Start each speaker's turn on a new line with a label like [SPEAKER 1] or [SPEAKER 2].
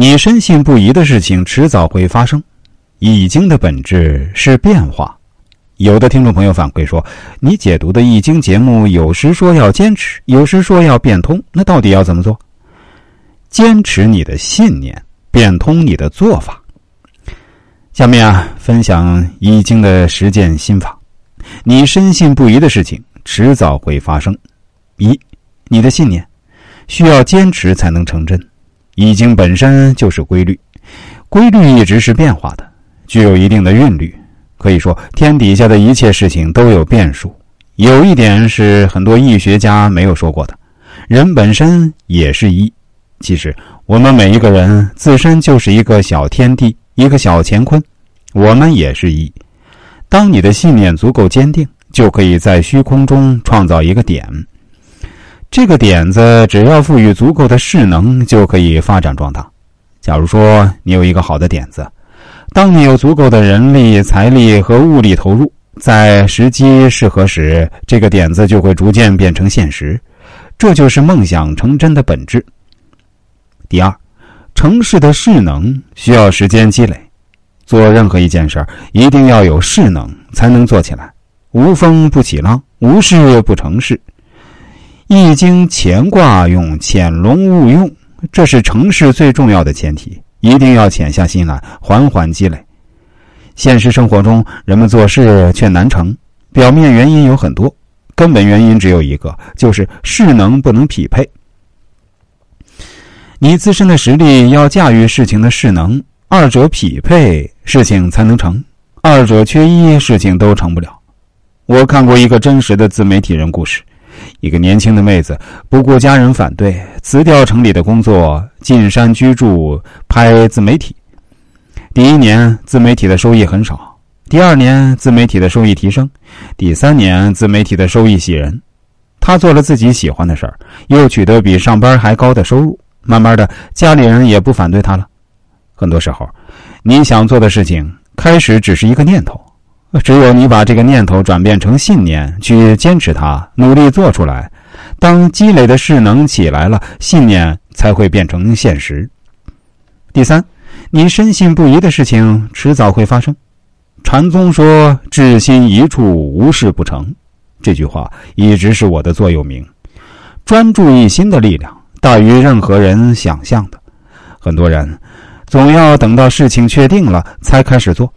[SPEAKER 1] 你深信不疑的事情，迟早会发生。易经的本质是变化。有的听众朋友反馈说，你解读的易经节目有时说要坚持，有时说要变通，那到底要怎么做？坚持你的信念，变通你的做法。下面啊，分享易经的实践心法。你深信不疑的事情，迟早会发生。一，你的信念需要坚持才能成真。易经本身就是规律，规律一直是变化的，具有一定的韵律。可以说，天底下的一切事情都有变数。有一点是很多易学家没有说过的：人本身也是一。其实，我们每一个人自身就是一个小天地，一个小乾坤，我们也是一。当你的信念足够坚定，就可以在虚空中创造一个点。这个点子只要赋予足够的势能，就可以发展壮大。假如说你有一个好的点子，当你有足够的人力、财力和物力投入，在时机适合时，这个点子就会逐渐变成现实。这就是梦想成真的本质。第二，城市的势能需要时间积累。做任何一件事儿，一定要有势能，才能做起来。无风不起浪，无事不成事。易经乾卦用潜龙勿用，这是成事最重要的前提。一定要潜下心来，缓缓积累。现实生活中，人们做事却难成，表面原因有很多，根本原因只有一个，就是势能不能匹配。你自身的实力要驾驭事情的势能，二者匹配，事情才能成。二者缺一，事情都成不了。我看过一个真实的自媒体人故事。一个年轻的妹子不顾家人反对，辞掉城里的工作，进山居住，拍自媒体。第一年，自媒体的收益很少；第二年，自媒体的收益提升；第三年，自媒体的收益喜人。她做了自己喜欢的事儿，又取得比上班还高的收入。慢慢的，家里人也不反对她了。很多时候，你想做的事情，开始只是一个念头。只有你把这个念头转变成信念，去坚持它，努力做出来。当积累的势能起来了，信念才会变成现实。第三，你深信不疑的事情，迟早会发生。禅宗说：“至心一处，无事不成。”这句话一直是我的座右铭。专注一心的力量大于任何人想象的。很多人总要等到事情确定了才开始做。